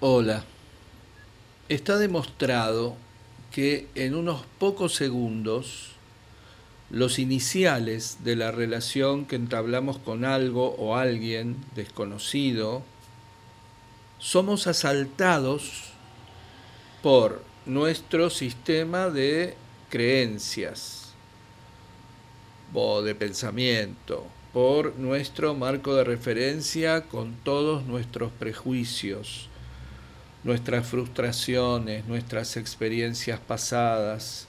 Hola. Está demostrado que en unos pocos segundos los iniciales de la relación que entablamos con algo o alguien desconocido, somos asaltados por nuestro sistema de creencias o de pensamiento, por nuestro marco de referencia con todos nuestros prejuicios, nuestras frustraciones, nuestras experiencias pasadas,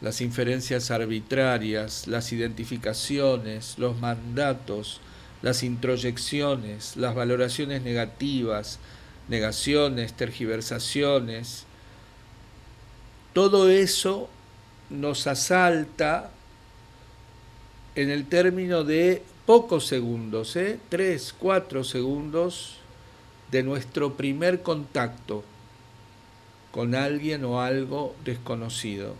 las inferencias arbitrarias, las identificaciones, los mandatos, las introyecciones, las valoraciones negativas, negaciones, tergiversaciones, todo eso nos asalta en el término de pocos segundos, ¿eh? tres, cuatro segundos, de nuestro primer contacto con alguien o algo desconocido.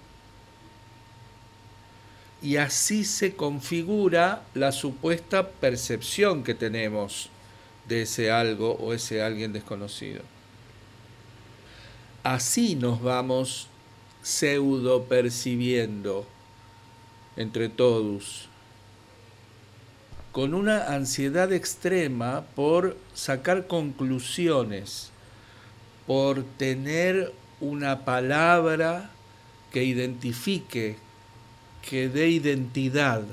Y así se configura la supuesta percepción que tenemos de ese algo o ese alguien desconocido. Así nos vamos pseudo percibiendo entre todos con una ansiedad extrema por sacar conclusiones, por tener una palabra que identifique, que dé identidad,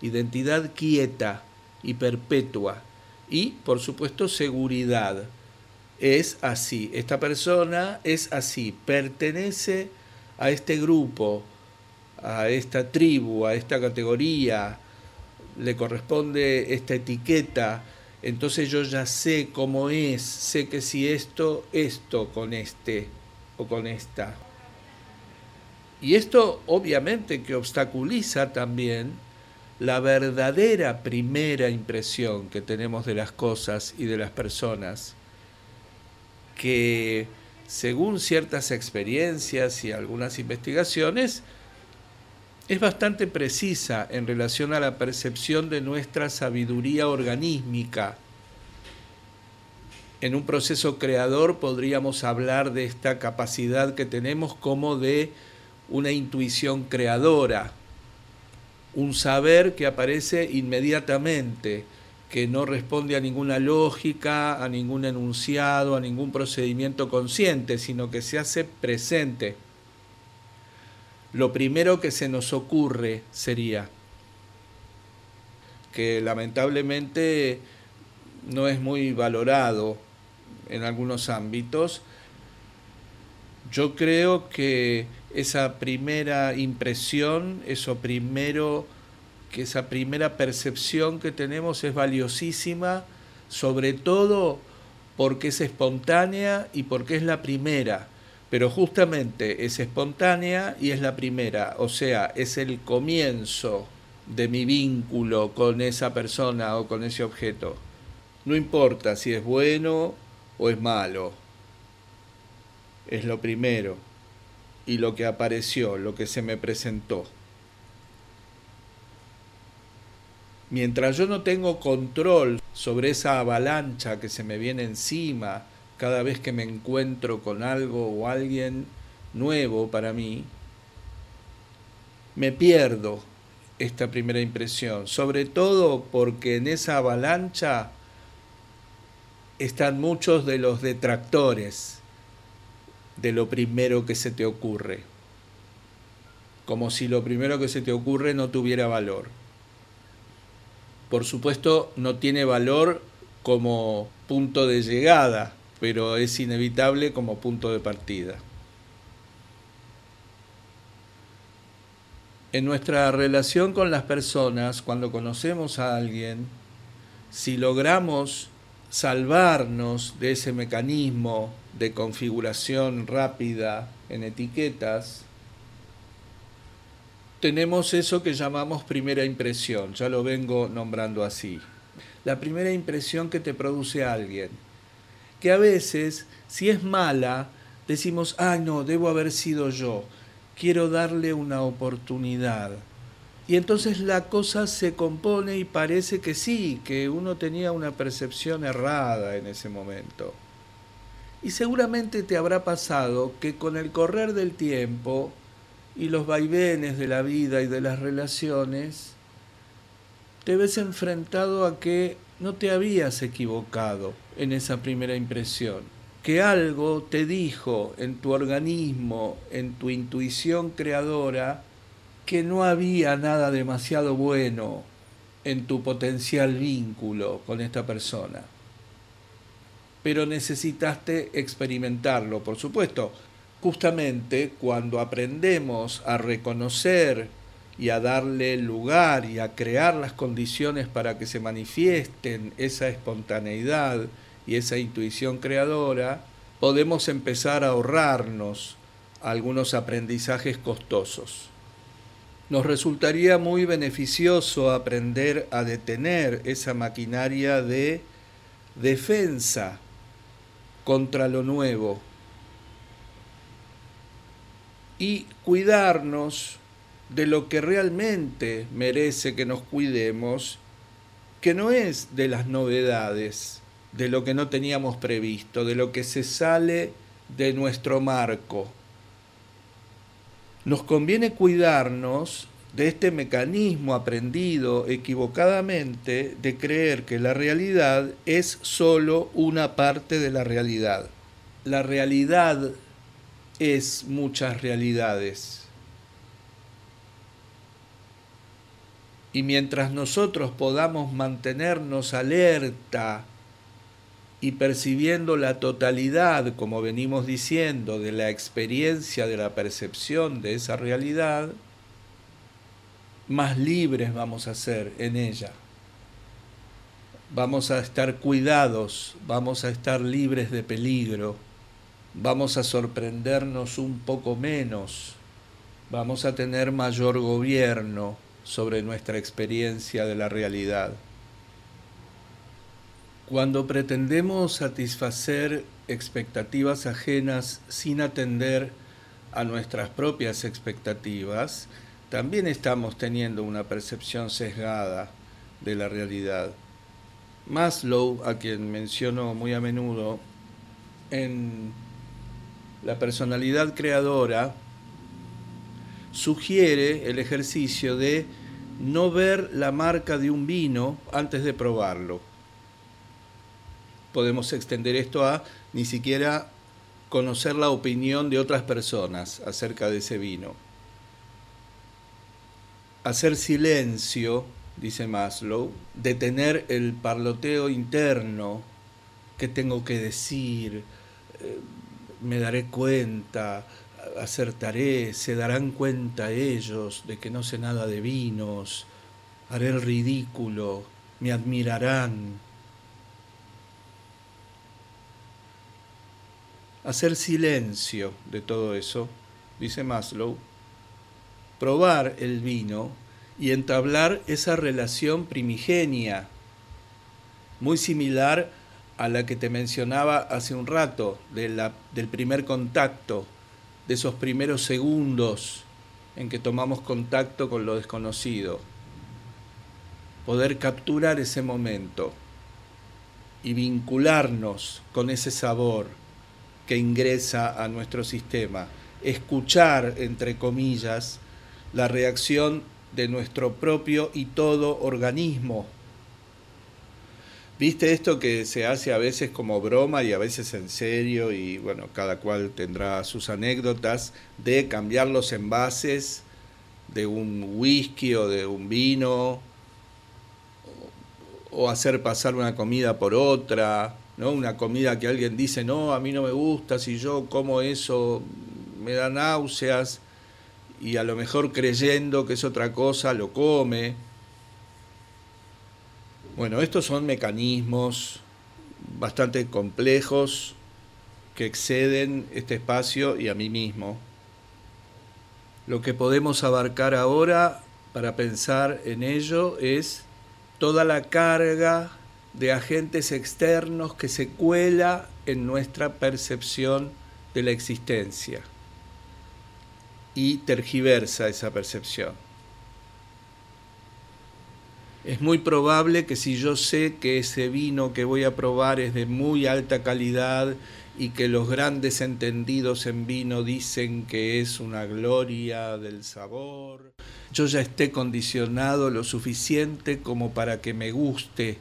identidad quieta y perpetua, y por supuesto seguridad. Es así, esta persona es así, pertenece a este grupo, a esta tribu, a esta categoría, le corresponde esta etiqueta, entonces yo ya sé cómo es, sé que si esto, esto con este o con esta. Y esto obviamente que obstaculiza también la verdadera primera impresión que tenemos de las cosas y de las personas, que según ciertas experiencias y algunas investigaciones, es bastante precisa en relación a la percepción de nuestra sabiduría organísmica. En un proceso creador podríamos hablar de esta capacidad que tenemos como de una intuición creadora, un saber que aparece inmediatamente, que no responde a ninguna lógica, a ningún enunciado, a ningún procedimiento consciente, sino que se hace presente lo primero que se nos ocurre sería que lamentablemente no es muy valorado en algunos ámbitos. Yo creo que esa primera impresión, eso primero, que esa primera percepción que tenemos es valiosísima, sobre todo porque es espontánea y porque es la primera pero justamente es espontánea y es la primera, o sea, es el comienzo de mi vínculo con esa persona o con ese objeto. No importa si es bueno o es malo, es lo primero y lo que apareció, lo que se me presentó. Mientras yo no tengo control sobre esa avalancha que se me viene encima, cada vez que me encuentro con algo o alguien nuevo para mí, me pierdo esta primera impresión, sobre todo porque en esa avalancha están muchos de los detractores de lo primero que se te ocurre, como si lo primero que se te ocurre no tuviera valor. Por supuesto, no tiene valor como punto de llegada, pero es inevitable como punto de partida. En nuestra relación con las personas, cuando conocemos a alguien, si logramos salvarnos de ese mecanismo de configuración rápida en etiquetas, tenemos eso que llamamos primera impresión, ya lo vengo nombrando así. La primera impresión que te produce alguien que a veces, si es mala, decimos, ay no, debo haber sido yo, quiero darle una oportunidad. Y entonces la cosa se compone y parece que sí, que uno tenía una percepción errada en ese momento. Y seguramente te habrá pasado que con el correr del tiempo y los vaivenes de la vida y de las relaciones, te ves enfrentado a que no te habías equivocado en esa primera impresión, que algo te dijo en tu organismo, en tu intuición creadora, que no había nada demasiado bueno en tu potencial vínculo con esta persona. Pero necesitaste experimentarlo, por supuesto. Justamente cuando aprendemos a reconocer y a darle lugar y a crear las condiciones para que se manifiesten esa espontaneidad y esa intuición creadora, podemos empezar a ahorrarnos algunos aprendizajes costosos. Nos resultaría muy beneficioso aprender a detener esa maquinaria de defensa contra lo nuevo y cuidarnos de lo que realmente merece que nos cuidemos, que no es de las novedades, de lo que no teníamos previsto, de lo que se sale de nuestro marco. Nos conviene cuidarnos de este mecanismo aprendido equivocadamente de creer que la realidad es sólo una parte de la realidad. La realidad es muchas realidades. Y mientras nosotros podamos mantenernos alerta y percibiendo la totalidad, como venimos diciendo, de la experiencia, de la percepción de esa realidad, más libres vamos a ser en ella. Vamos a estar cuidados, vamos a estar libres de peligro, vamos a sorprendernos un poco menos, vamos a tener mayor gobierno sobre nuestra experiencia de la realidad. Cuando pretendemos satisfacer expectativas ajenas sin atender a nuestras propias expectativas, también estamos teniendo una percepción sesgada de la realidad. Maslow, a quien menciono muy a menudo, en la personalidad creadora, sugiere el ejercicio de no ver la marca de un vino antes de probarlo. Podemos extender esto a ni siquiera conocer la opinión de otras personas acerca de ese vino. Hacer silencio, dice Maslow, detener el parloteo interno, qué tengo que decir, eh, me daré cuenta, acertaré, se darán cuenta ellos de que no sé nada de vinos, haré el ridículo, me admirarán. Hacer silencio de todo eso, dice Maslow, probar el vino y entablar esa relación primigenia, muy similar a la que te mencionaba hace un rato, del primer contacto de esos primeros segundos en que tomamos contacto con lo desconocido. Poder capturar ese momento y vincularnos con ese sabor que ingresa a nuestro sistema. Escuchar, entre comillas, la reacción de nuestro propio y todo organismo ¿Viste esto que se hace a veces como broma y a veces en serio? Y bueno, cada cual tendrá sus anécdotas de cambiar los envases de un whisky o de un vino o hacer pasar una comida por otra, ¿no? Una comida que alguien dice, no, a mí no me gusta, si yo como eso me da náuseas y a lo mejor creyendo que es otra cosa lo come bueno, estos son mecanismos bastante complejos que exceden este espacio y a mí mismo. Lo que podemos abarcar ahora para pensar en ello es toda la carga de agentes externos que se cuela en nuestra percepción de la existencia y tergiversa esa percepción es muy probable que si yo sé que ese vino que voy a probar es de muy alta calidad y que los grandes entendidos en vino dicen que es una gloria del sabor. Yo ya esté condicionado lo suficiente como para que me guste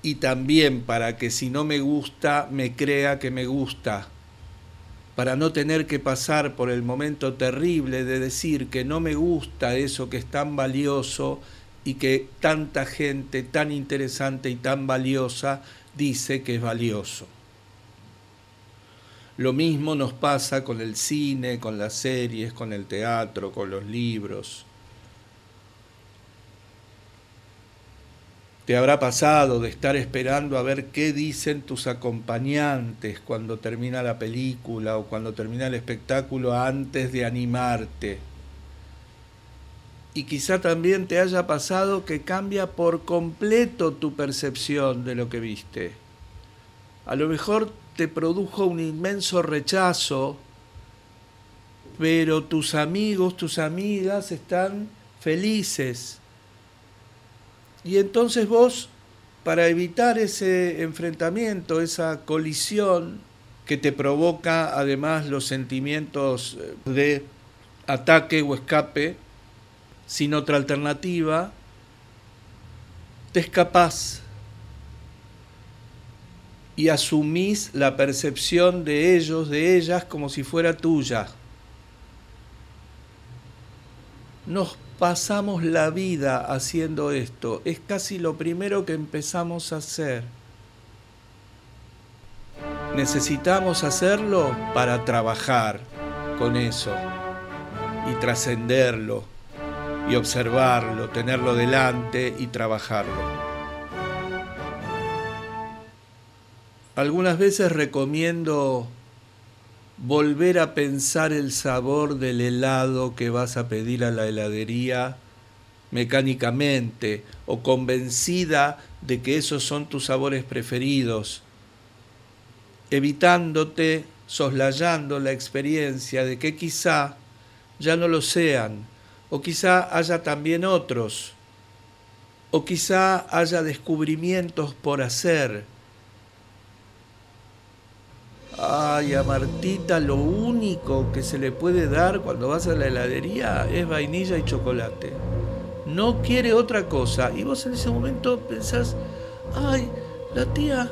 y también para que si no me gusta me crea que me gusta, para no tener que pasar por el momento terrible de decir que no me gusta eso que es tan valioso y que tanta gente tan interesante y tan valiosa dice que es valioso. Lo mismo nos pasa con el cine, con las series, con el teatro, con los libros. Te habrá pasado de estar esperando a ver qué dicen tus acompañantes cuando termina la película o cuando termina el espectáculo antes de animarte. Y quizá también te haya pasado que cambia por completo tu percepción de lo que viste. A lo mejor te produjo un inmenso rechazo, pero tus amigos, tus amigas están felices y entonces vos, para evitar ese enfrentamiento, esa colisión que te provoca además los sentimientos eh, de ataque o escape, sin otra alternativa, te escapás y asumís la percepción de ellos, de ellas, como si fuera tuya. Nos pasamos la vida haciendo esto. Es casi lo primero que empezamos a hacer. Necesitamos hacerlo para trabajar con eso y trascenderlo y observarlo, tenerlo delante y trabajarlo. Algunas veces recomiendo volver a pensar el sabor del helado que vas a pedir a la heladería mecánicamente o convencida de que esos son tus sabores preferidos, evitándote, soslayando la experiencia de que quizá ya no lo sean, o quizá haya también otros, o quizá haya descubrimientos por hacer, Ay, a Martita lo único que se le puede dar cuando vas a la heladería es vainilla y chocolate. No quiere otra cosa. Y vos en ese momento pensás, ay, la tía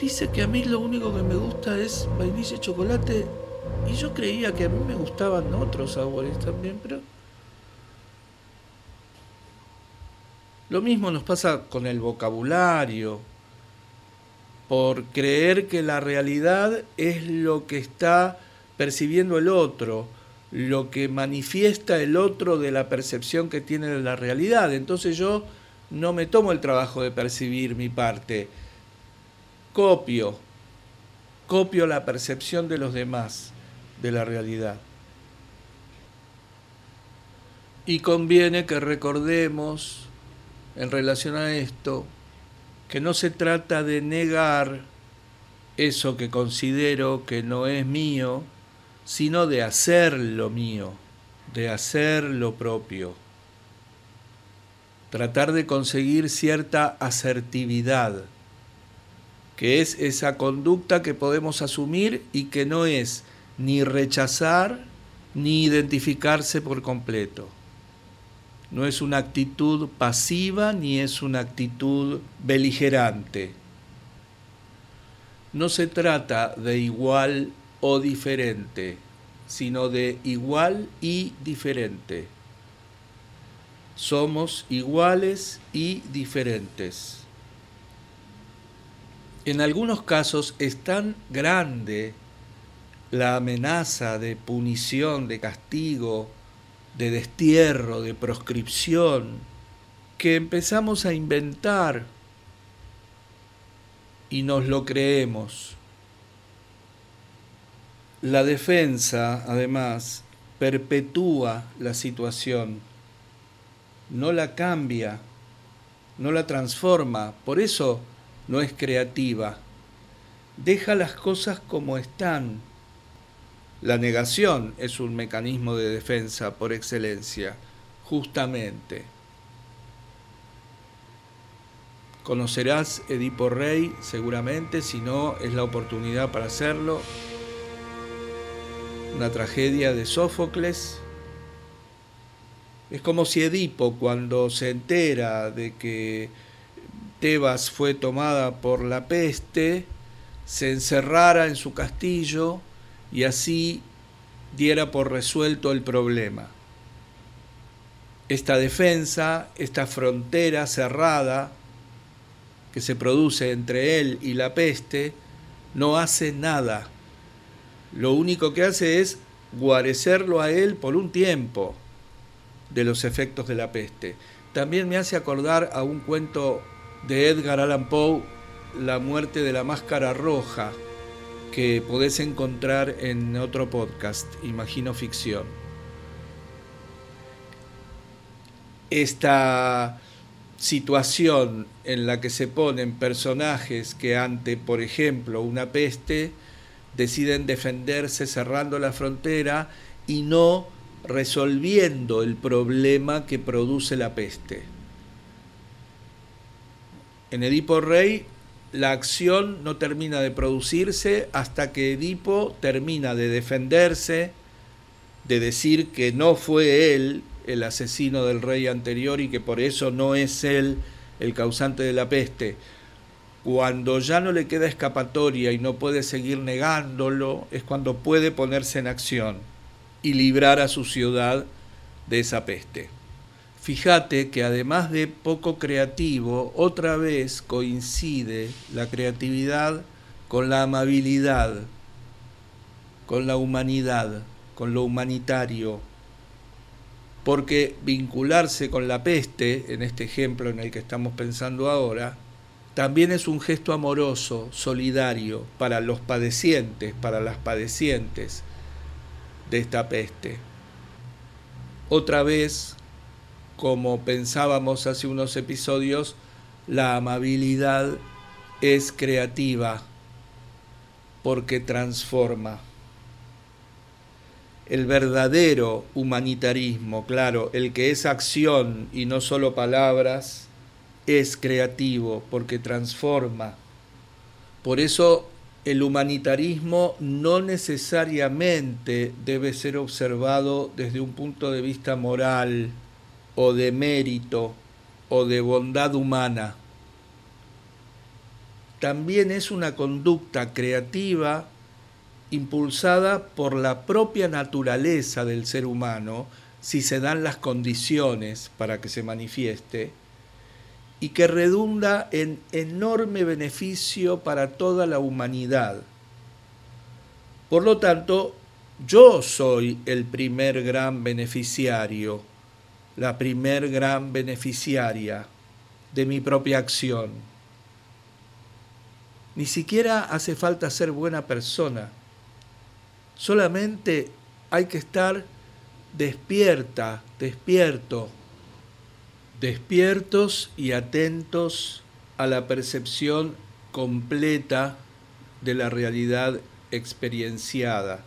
dice que a mí lo único que me gusta es vainilla y chocolate. Y yo creía que a mí me gustaban otros sabores también, pero... Lo mismo nos pasa con el vocabulario por creer que la realidad es lo que está percibiendo el otro, lo que manifiesta el otro de la percepción que tiene de la realidad. Entonces yo no me tomo el trabajo de percibir mi parte, copio, copio la percepción de los demás de la realidad. Y conviene que recordemos en relación a esto que no se trata de negar eso que considero que no es mío, sino de hacer lo mío, de hacer lo propio. Tratar de conseguir cierta asertividad, que es esa conducta que podemos asumir y que no es ni rechazar ni identificarse por completo. No es una actitud pasiva ni es una actitud beligerante. No se trata de igual o diferente, sino de igual y diferente. Somos iguales y diferentes. En algunos casos es tan grande la amenaza de punición, de castigo, de destierro, de proscripción, que empezamos a inventar y nos lo creemos. La defensa, además, perpetúa la situación, no la cambia, no la transforma, por eso no es creativa. Deja las cosas como están la negación es un mecanismo de defensa por excelencia, justamente. Conocerás Edipo Rey seguramente, si no es la oportunidad para hacerlo. Una tragedia de Sófocles. Es como si Edipo, cuando se entera de que Tebas fue tomada por la peste, se encerrara en su castillo y así diera por resuelto el problema. Esta defensa, esta frontera cerrada, que se produce entre él y la peste no hace nada. Lo único que hace es guarecerlo a él por un tiempo de los efectos de la peste. También me hace acordar a un cuento de Edgar Allan Poe, La muerte de la máscara roja, que podés encontrar en otro podcast, Imagino Ficción. Esta situación en la que se ponen personajes que ante, por ejemplo, una peste, deciden defenderse cerrando la frontera y no resolviendo el problema que produce la peste. En Edipo Rey, la acción no termina de producirse hasta que Edipo termina de defenderse, de decir que no fue él el asesino del rey anterior y que por eso no es él el causante de la peste. Cuando ya no le queda escapatoria y no puede seguir negándolo, es cuando puede ponerse en acción y librar a su ciudad de esa peste. Fíjate que además de poco creativo, otra vez coincide la creatividad con la amabilidad, con la humanidad, con lo humanitario, porque vincularse con la peste, en este ejemplo en el que estamos pensando ahora, también es un gesto amoroso, solidario, para los padecientes, para las padecientes de esta peste. Otra vez, como pensábamos hace unos episodios, la amabilidad es creativa porque transforma el verdadero humanitarismo, claro, el que es acción y no solo palabras, es creativo porque transforma. Por eso el humanitarismo no necesariamente debe ser observado desde un punto de vista moral o de mérito o de bondad humana. También es una conducta creativa impulsada por la propia naturaleza del ser humano, si se dan las condiciones para que se manifieste, y que redunda en enorme beneficio para toda la humanidad. Por lo tanto, yo soy el primer gran beneficiario, la primer gran beneficiaria de mi propia acción. Ni siquiera hace falta ser buena persona Solamente hay que estar despierta, despierto, despiertos y atentos a la percepción completa de la realidad experienciada.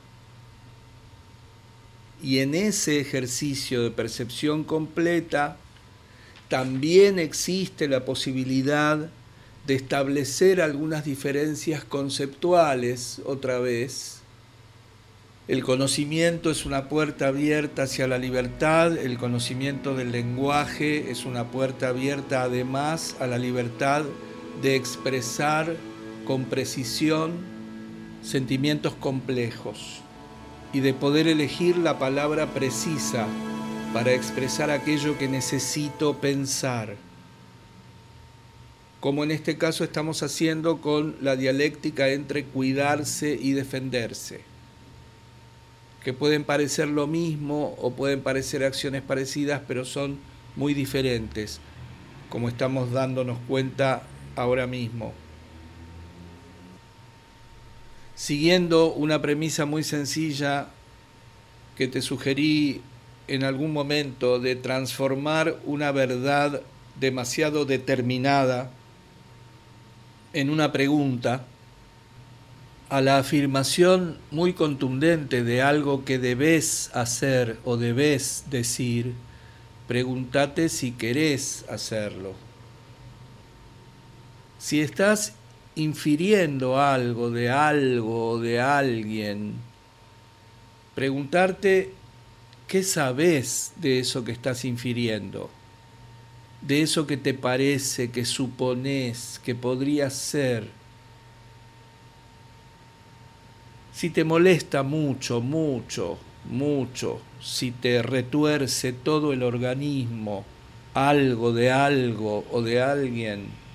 Y en ese ejercicio de percepción completa también existe la posibilidad de establecer algunas diferencias conceptuales, otra vez, el conocimiento es una puerta abierta hacia la libertad, el conocimiento del lenguaje es una puerta abierta además a la libertad de expresar con precisión sentimientos complejos y de poder elegir la palabra precisa para expresar aquello que necesito pensar, como en este caso estamos haciendo con la dialéctica entre cuidarse y defenderse que pueden parecer lo mismo o pueden parecer acciones parecidas, pero son muy diferentes, como estamos dándonos cuenta ahora mismo. Siguiendo una premisa muy sencilla que te sugerí en algún momento de transformar una verdad demasiado determinada en una pregunta, a la afirmación muy contundente de algo que debes hacer o debes decir, pregúntate si querés hacerlo. Si estás infiriendo algo de algo o de alguien, preguntarte qué sabes de eso que estás infiriendo, de eso que te parece, que supones, que podría ser. Si te molesta mucho, mucho, mucho, si te retuerce todo el organismo, algo de algo o de alguien,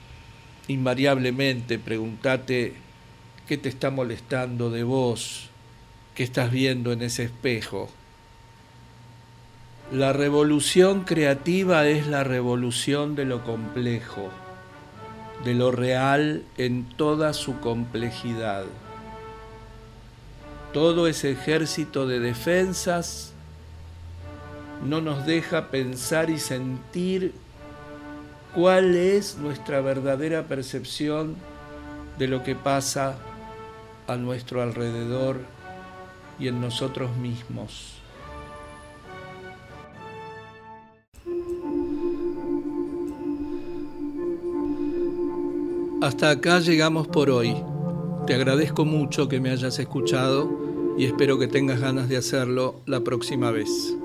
invariablemente pregúntate qué te está molestando de vos, qué estás viendo en ese espejo. La revolución creativa es la revolución de lo complejo, de lo real en toda su complejidad. Todo ese ejército de defensas no nos deja pensar y sentir cuál es nuestra verdadera percepción de lo que pasa a nuestro alrededor y en nosotros mismos. Hasta acá llegamos por hoy. Te agradezco mucho que me hayas escuchado y espero que tengas ganas de hacerlo la próxima vez.